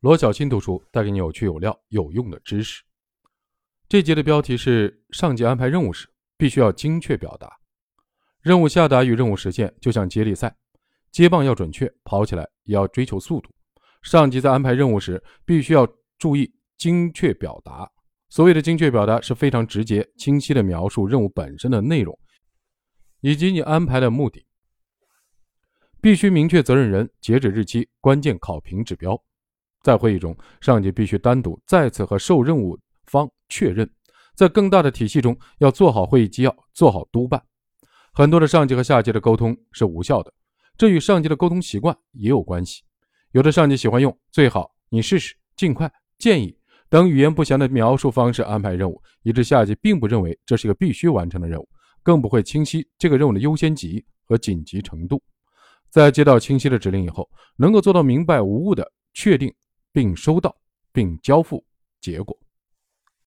罗小新读书带给你有趣有料有用的知识。这节的标题是：上级安排任务时必须要精确表达。任务下达与任务实现就像接力赛，接棒要准确，跑起来也要追求速度。上级在安排任务时必须要注意精确表达。所谓的精确表达是非常直接、清晰地描述任务本身的内容，以及你安排的目的。必须明确责任人、截止日期、关键考评指标。在会议中，上级必须单独再次和受任务方确认。在更大的体系中，要做好会议纪要，做好督办。很多的上级和下级的沟通是无效的，这与上级的沟通习惯也有关系。有的上级喜欢用“最好”“你试试”“尽快”“建议”等语言不详的描述方式安排任务，以致下级并不认为这是个必须完成的任务，更不会清晰这个任务的优先级和紧急程度。在接到清晰的指令以后，能够做到明白无误的确定并收到并交付结果。